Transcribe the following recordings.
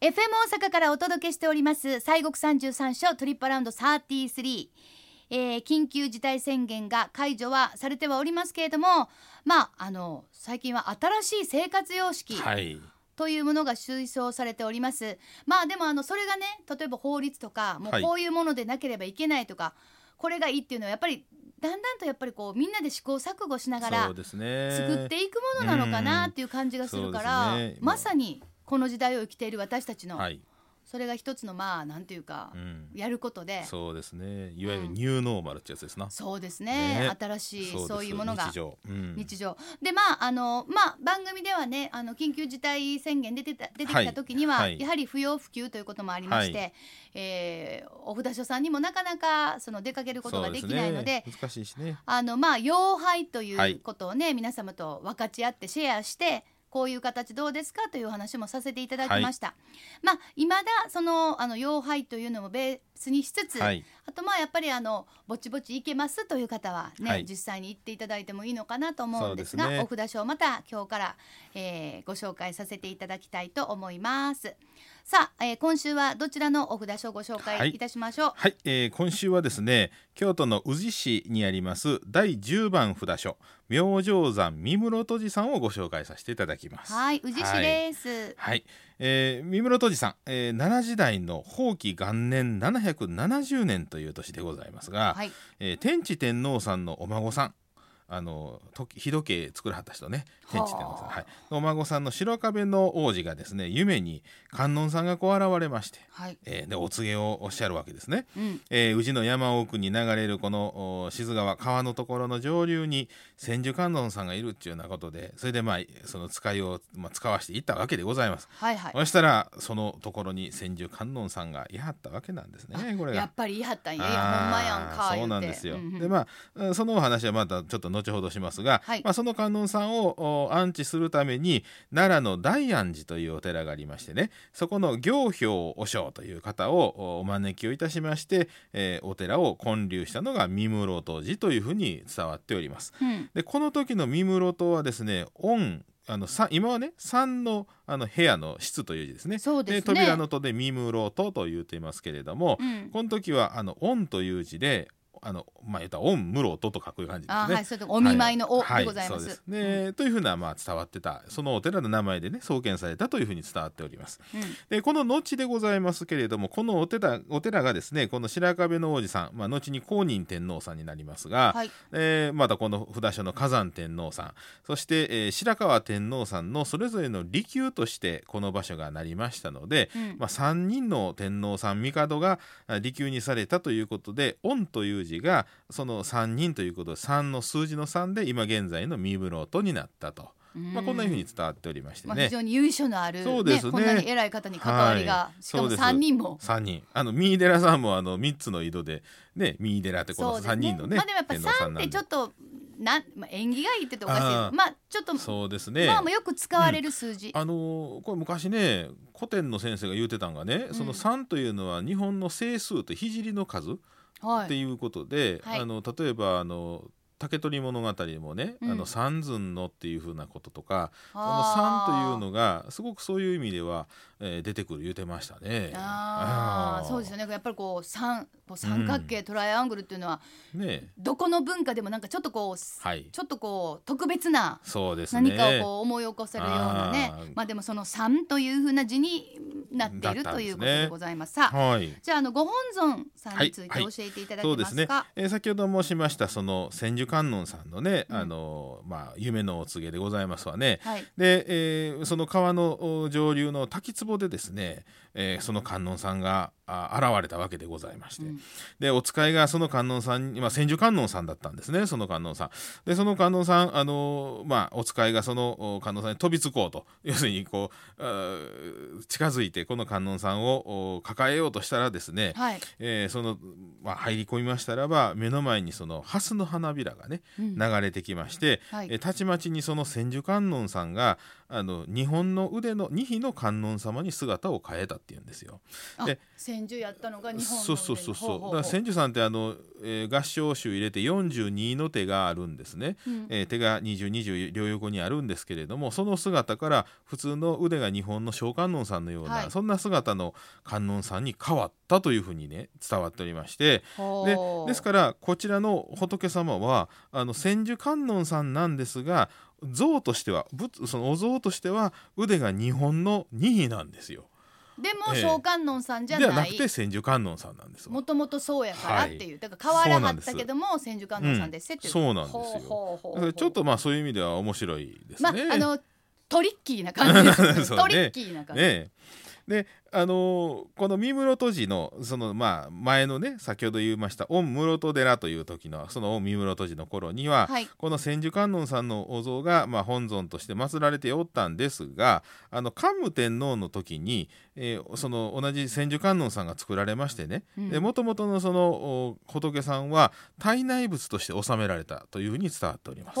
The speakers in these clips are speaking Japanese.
FM 大阪からお届けしております西国三十三所トリップアラウンド33、えー、緊急事態宣言が解除はされてはおりますけれどもまああの最近は新しい生活様式、はい。というものが推奨されております。まあでもあのそれがね例えば法律とかもうはい。こういうものでなければいけないとか、これがいいっていうのはやっぱりだんだんとやっぱりこうみんなで試行錯誤しながら作っていくものなのかなっていう感じがするから、ね。まさにこの時代を生きている私たちの、はい、それが一つのまあなんていうか、うん、やることで。そうですね。いわゆるニューノーマルってやつですな、そうですね。ね。新しいそういうものが。日常、うん、日常。でまああのまあ番組ではねあの緊急事態宣言出てた出てきた時には、はい。はい。やはり不要不急ということもありまして、はえーお札所さんにもなかなかその出かけることができないのでね難しいしね。あのまあ要配といはい。うことをね、皆様と分かち合ってシェアしてこういう形どうですかというお話もさせていただきました。まあ未だそのあの要配というのもベースにしつつ、はいあとまあやっぱりあのぼちぼち行けますという方はね、はい実際に行っていただいてもいいのかなと思うんですがねお札書をまた今日から、えーご紹介させていただきたいと思います。さあ、えー今週はどちらのお札書をご紹介いたしましょう？はい、えー今週はですね京都の宇治市にあります第10番札所明星山三室戸寺さんをご紹介させていただきます。はい、宇治市です。はい、えー、三室戸寺さん、えー、奈良時代の法紀元年770年という年でございますが、はい、えー天智天皇さんのお孫さんあの時日時計作らはった人ね天智天皇さん、はい、お孫さんの白壁の王子がですね夢に観音さんがこう現れまして、はい、えーでお告げをおっしゃるわけですね。うん、えー宇治の山奥に流れるこのお静川川のところの上流に千手観音さんがいるっていうようなことでそれでまあその使いを、まあ、使わしていったわけでございます。はいはい。そしたらそのところに千手観音さんがいはったわけなんですねこれが。やっぱり言い張ったんや。いや、ほんまやんか。そうなんですよ。でまあうんそのお話はまたちょっと後ほどしますが、はいまあ、その観音さんをお安置するために奈良の大安寺というお寺がありましてねそこの行兵和尚という方をおお招きをいたしまして、えーお寺を建立したのが三室戸寺というふうに伝わっております。うん、でこの時の三室戸はですね御あのさ今はね三のあの部屋の室という字ですね。そうですね扉の戸で三室戸と言っていますけれども、うん。この時はあの「御」という字であのまあ言ったら「御室戸」と書く感じですね。はい、それとお見舞いのおはい。でございます。そうですね、というふうなまあ伝わってたそのお寺の名前でね創建されたというふうに伝わっております。うん。でこの後でございますけれどもこのお寺お寺がですねこの白壁の王子さん、まあ、後に公認天皇さんになりますが、はい、えーまたこの札所の火山天皇さんそして、えー白河天皇さんのそれぞれの利休としてこの場所がなりましたので、うん。まあ、3人の天皇さん帝があ利休にされたということで「御」という字がその3人ということで3の数字の3で今現在の三室戸になったと、まあ、こんなふうに伝わっておりましてまあ、ね。非常に由緒のある、そうですね。こんなに偉い方に関わりが、はい。しかもそうです。三人も。3人。あの三井寺さんもあの3つの井戸でね三井寺ってこのそうです3人のねまあでもやっぱ天皇さ三んなんで。ってちょっとなん、まあ、縁起がいいって言っておかしいまあちょっと、そうですね、まあよく使われる数字。あのーこれ昔ね古典の先生が言うてたんがね、その3というのは日本の整数と聖の数。はい。っていうことで、はい。あの例えばあの竹取物語もね、うん。あの三寸のっていうふうなこととかこの三というのがすごくそういう意味では、えー出てくる言うてましたね。ああそうですよね。やっぱりこう三三角形、トライアングルっていうのはね。どこの文化でもなんかちょっとこう、はい。ちょっとこう特別なそうですね。何かをこう思い起こせるようなね。あー。まあでもその三というふうな字になっているねということでございます。さあはい。じゃああのご本尊さんについてはい。教えていただけそうですね。ますか。、えー先ほど申しましたその千手観音さんのね、うんあのまあ夢のお告げでございますわね。はい。で、えーその川のお上流の滝壺でですね、えーその観音さんがあ現れたわけでございまして、うん。でお使いがその観音さんに、まあ、千手観音さんだったんですねその観音さん。でその観音さんあのーまあお使いがそのお観音さんに飛びつこうと。要するにこう近づいてこの観音さんをお抱えようとしたらですね、はい。えーその、まあ、入り込みましたらば目の前にその蓮の花びらがねうん。流れてきまして、はい。えーたちまちにその千手観音さんがあの日本の腕の二匹の観音様に姿を変えたっていうんですよ。あで千千住やったのが日本のそうそうそうそう。だから千住さんってあの、えー合唱集入れて42の手があるんですね、うん。えー手が2020両横にあるんですけれどもその姿から普通の腕が日本の小観音さんのような、はい。そんな姿の観音さんに変わったというふうにね伝わっておりまして。でですからこちらの仏様はあの千手観音さんなんですが像としては仏そのお像としては腕が日本の二位なんですよ。でもええ。小観音さんじゃではなないくて千手観音さんなんですわ。もともとそうやからっていう、だから変わらはったけども千手観音さんですって。そうなんですよ。ほうほうほうほう。だからちょっとまあそういう意味では面白いですまあね。あのトリッキーな感じですね。そうね。トリッキーな感じ、ねえ。であのーこの三室戸寺のそのまあ前のね先ほど言いました御室戸寺という時のその御三室戸寺の頃には、はい。この千手観音さんのお像が、まあ、本尊として祀られておったんですがあの桓武天皇の時に、えーその同じ千手観音さんが作られましてねうん。もともとのそのお仏さんは体内仏として納められたというふうに伝わっております。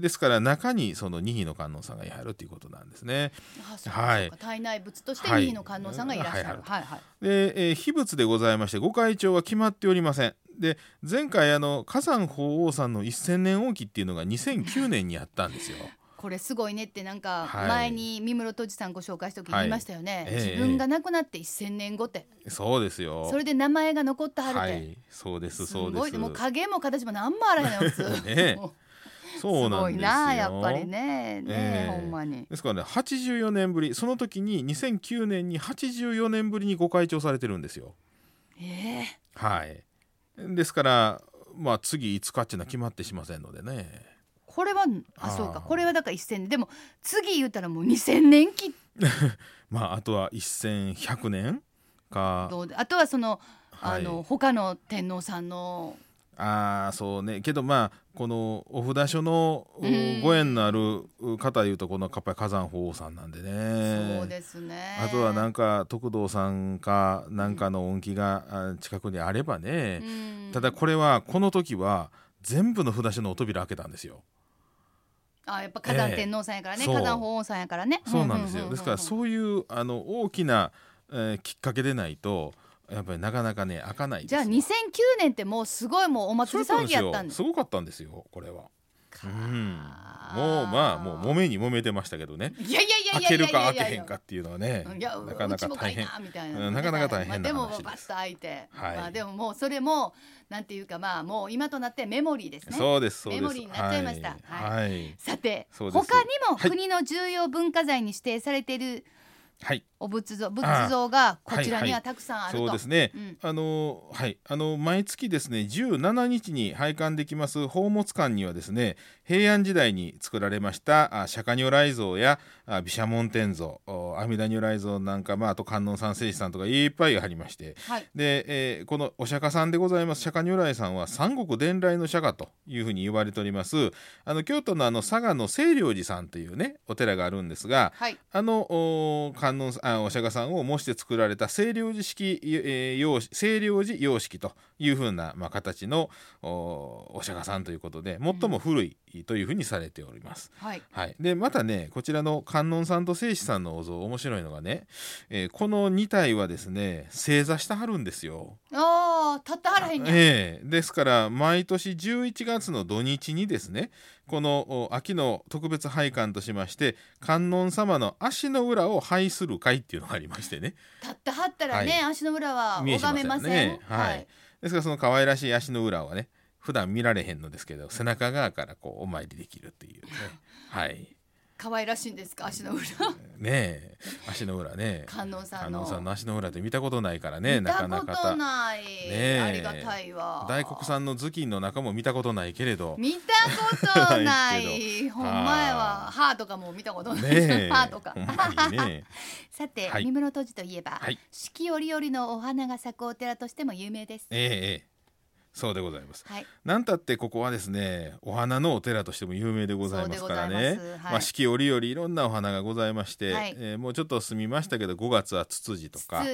ですから中にその二位の観音さんがいはるということなんですね。あそうか。はい体内仏としてはい。二位の観音さんがいらっしゃる、はいはい。はいで、えー秘仏でございましてご会長は決まっておりません。で前回あの火山法皇さんの1000年王記っていうのが2009年にあったんですよ。これすごいねってなんかはい。前に三室戸寺さんご紹介した時に言いましたよね、はいええ。自分が亡くなって1000年後って。そうですよ。それで名前が残ってはるって、はい、そうですそうです。ごい。ねもう影も形も何もあらへんよ普通。ねそうなんですなやっぱりねね、ええほんまにですからね84年ぶりその時に2009年に84年ぶりにご開帳されてるんですよ。ええはい。ですからまあ次いつかっていうのは決まってしませんのでね。これはあそうかこれはだから1000年でも次言ったらもう2000年期 まああとは1100年か。あとはそのあの、はい他の天皇さんのああそうね。けどまあこのお札所のご縁のある方いうとこのやっぱり火山法皇さんなんでね。そうですね。あとはなんか徳道さんかなんかの恩恵があ近くにあればね、うん。ただこれはこの時は全部の札所のお扉開けたんですよ。あやっぱ火山天皇さんやからね、ええ。そう。火山法皇さんやからね。そうなんですよ。ん。ですからそういうあの大きな、えーきっかけでないとやっぱりなかなかね開かないですじゃあわ2009年ってもうすごいもうお祭り騒ぎやったんです。すごかったんですよこれは。かうん、もうまあもう揉めに揉めてましたけどね。いやいやいやい開けやいやいやるか開けへんかっていうのはねなかなか大変。なみたいな、うんなかなか大変なまあ、でも話ですバッと開いて、はい。まあでももうそれもなんていうかまあもう今となってメモリーですね。そうですそうです。メモリーになっちゃいました。はい。はい、さて他にもはい。国の重要文化財に指定されているはいお仏像仏像がこちらにはいははい。たくさんあると、そうですね、うん。あのはい。あの毎月ですね17日に拝観できます宝物館にはですね平安時代に作られましたあ釈迦如来像やあ毘沙門天像お阿弥陀如来像なんか、まあ、あと観音さん聖子さんとかいっぱいありまして。はい。で、えーこのお釈迦さんでございます。釈迦如来さんは三国伝来の釈迦というふうに言われております。あの京都のあの佐賀の清涼寺さんというねお寺があるんですがはい。あのお観音あお釈迦さんを模して作られた清涼寺式、えー様式清涼寺様式というふうな、まあ、形のおお釈迦さんということで最も古いというふうにされております。はいはい、でまたねこちらの観音さんと聖子さんのお像面白いのがね、えーこの2体はですね正座してはるんですよ。ああ立ってはらへんねんええですから毎年11月の土日にですねこのお秋の特別拝観としまして観音様の足の裏を拝する会っていうのがありましてね。立ってはったらね、は足の裏は拝めません。ね。はい。ですからその可愛らしい足の裏はね普段見られへんのですけど背中側からこうお参りできるっていうね。はい可愛らしいんですか？足の裏。ねえ。足の裏ね。観音さんの。観音さんの足の裏って見たことないからね見たなかなかことない、え。ありがたいわ。大黒さんの頭巾の中も見たことないけれど。見たことな ないほんまやわ。歯とかも見たことない、ねえ。歯とか。ね。さて、はい。三室戸寺といえば、はい。四季折々のお花が咲くお寺としても有名です。ええええそうでございます。はい。なんたってここはですねお花のお寺としても有名でございますからね。ます。はい。まあ四季折々いろんなお花がございまして、はい。えーもうちょっと済みましたけど5月はツツジとか。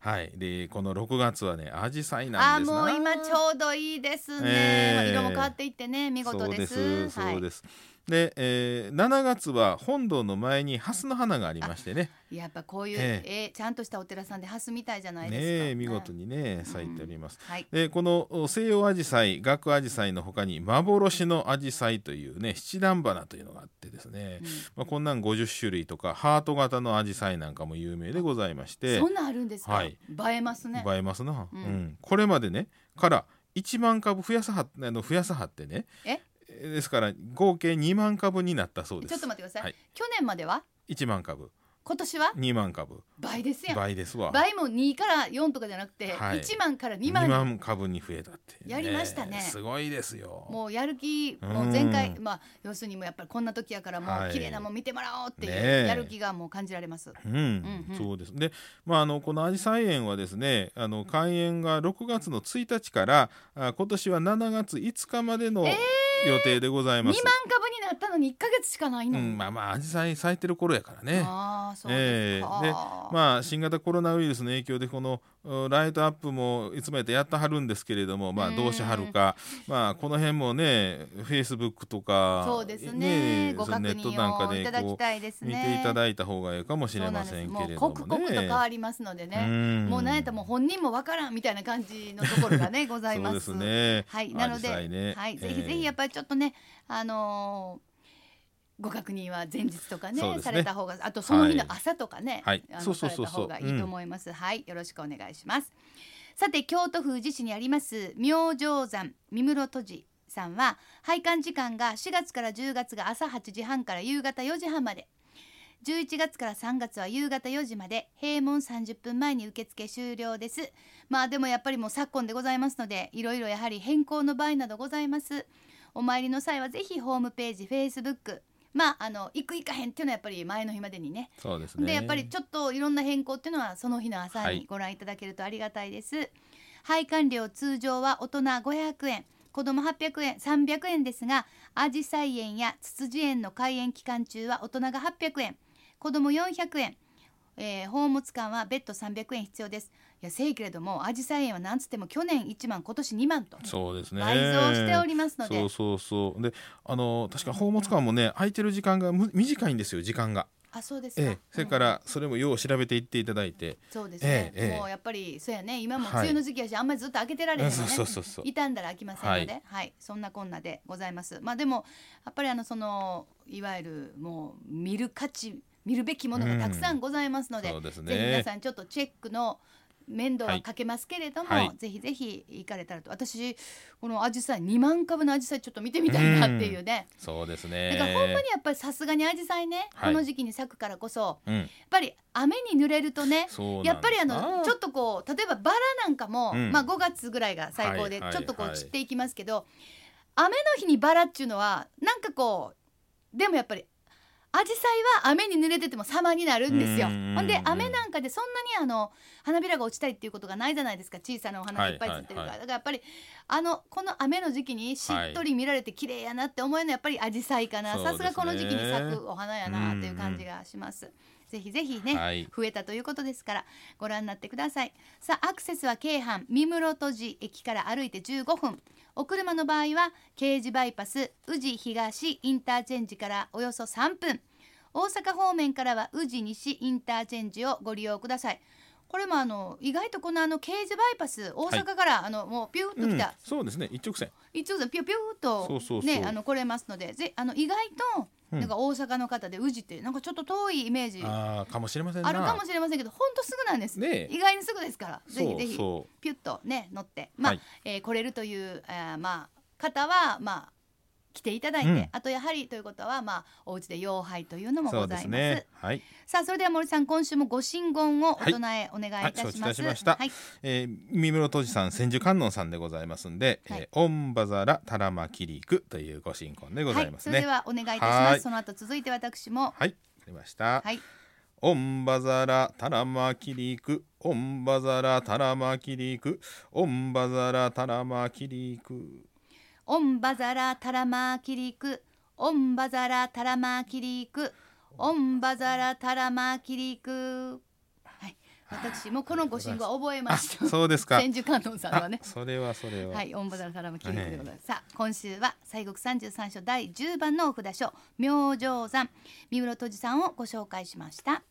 はい。でこの6月はねアジサイなあーんですな。もう今ちょうどいいですね、ええ色も変わっていってね見事です。そうです、はいそうですで、えー7月は本堂の前に蓮の花がありましてね。やっぱこういう、ええ。ーちゃんとしたお寺さんで蓮みたいじゃないですか。ねえ見事にね咲いております。はい。でこのお西洋アジサイ学アジサイの他に幻のアジサイというね七段花というのがあってですね、うん。まあ、こんなん50種類とかハート型のアジサイなんかも有名でございまして。そんなんあるんですか？はい。映えますね。映えますな、ううん。んこれまでねから1万株増やさはあの増やさはってねえ？ですから合計2万株になったそうです。ちょっと待ってください。はい。去年までは？1万株。今年は？2万株。倍ですやん。倍ですわ。倍も2から4とかじゃなくて、はい。1万から2 2万。に万株に増えたっていうね、やりましたね。すごいですよ。もうやる気うんもう前回まあ要するにもうやっぱりこんな時やからもはい。う綺麗なもん見てもらおうっていねえ。うやる気がもう感じられます。うん、うんうん。そうです。で、まあ、あのこのアジサイ園はですねあの開園が6月の1日からあ今年は7月5日までのえ予定でござい2万ます。株になったのに1ヶ月しかないの。うん、まあまあアジサイ咲いてる頃やからね。ああそうですか。ええでまあ新型コロナウイルスの影響でこのうライトアップもいつもやってやってはるんですけれども、まあうんどうしはるか、まあこの辺もね、フェイスブックとかそうですね。ごその確ネットなんか認をいただきでこたいですうね。見ていただいた方がいいかもしれませんけれども刻々と変ね。わりますのでね。んもうなんやったらもう本人もわからんみたいな感じのところがねございます。そうですね。はい、なので、ねはい、ぜええひぜひやっぱりちょっとね、あのーご確認は前日とかねね。された方があとその日の朝とかね、はい。あのされた方がいいと思います、はい。よろしくお願いします。さて京都府宇治市にあります明星山三室戸寺さんは拝観時間が4月から10月が朝8時半から夕方4時半まで。11月から3月は夕方4時まで閉門30分前に受付終了です。まあでもやっぱりもう昨今でございますのでいろいろやはり変更の場合などございます。お参りの際はぜひホームページフェイスブックまああの行く行かへんっていうのはやっぱり前の日までにね。そうですね。でやっぱりちょっといろんな変更っていうのはその日の朝はいにご覧いただけるとありがたいです、拝観料通常は大人500円子供800円300円ですがアジサイ園やツツジ園の開園期間中は大人が800円子供400円。えー、宝物館は別途300円必要ですいやせいけれどもアジサイ園はなんつっても去年1万今年2万とそうですね。倍増しておりますので、そうそうそう。で、あの確か宝物館もね空いてる時間がむ短いんですよ時間が。あそうですか、ええ、それからそれもよう調べていっていただいて。そうですね、ええええもうやっぱりそうやね今もはい梅雨の時期やし、あんまりずっと開けてられへんのねそうそうそうそう。傷んだら開きませんので、はい、そんなこんなでございます。まあでもやっぱりあのそのいわゆるもう見る価値見るべきものがたくさんございますので、そうですぜひ皆ね。さんちょっとチェックの面倒はかけますけれども、はい。はいぜひぜひ行かれたらと。私このアジサイ2万株のアジサイちょっと見てみたいなっていうね、そうですね。だからほんまにやっぱりさすがにアジサイね、はい。この時期に咲くからこそうん。やっぱり雨に濡れるとねやっぱりあのだちょっとこう例えばバラなんかも、うん。まあ5月ぐらいが最高でちょっとこうはい。散っていきますけど、雨の日にバラっていうのはなんかこうでもやっぱりアジサイは雨に濡れてても様になるんですよ。ほんで雨なんかでそんなにあの花びらが落ちたりっていうことがないじゃないですか。小さなお花がいっぱいつってるから、だからやっぱりあのこの雨の時期にしっとり見られて綺麗やなって思えるのはやっぱりアジサイかな。さすがこの時期に咲くお花やなっていう感じがします。ぜひぜひね、はい。増えたということですからご覧になってください。さあアクセスは京阪三室戸寺駅から歩いて15分お車の場合は京寺バイパス宇治東インターチェンジからおよそ3分。大阪方面からは宇治西インターチェンジをご利用ください。これもあの意外とこのあの京寺バイパス大阪から、あのもうピューッとうん。来た、そうですね。一直線。一応ピューピューっとねあの来れますのでぜあの意外とうんなんか大阪の方で宇治ってなんかちょっと遠いイメージああかもしれませんな。あるかもしれませんけど、本当すぐなんです。ね。え。意外にすぐですから、ぜひぜひそピュッとね乗って、まあ、はい。えー来れるという、えーまあ方はまあ来ていただいて、うんあとやはりということはまあお家で妖拝というのう。もございます。すね。はい。さあそれでは森さん今週もご神言をお唱えお願いいたします。はい承知いたしましたはい、えー、三室戸寺さん千手観音さんでございますんで、はいえーオンバザラタラマキリクというご神言でございますね。はい、それではお願いいたしまはいす。その後続いて私もはい、わかりました。はいオンバザラタラマキリク、オンバザラタラマキリク、オンバザラタラマキリク。オンバザラタラマキリクオンバザラタラマキリクオンバザラタラマキリクはい。私もこのご神号は覚えました。そうですか。千手観音さんはね。あそれはそれは、はい、オンバザからも聞いてでございます。さあ、今週は西国三十三所第10番のお札所明星山。三室戸寺さんをご紹介しました。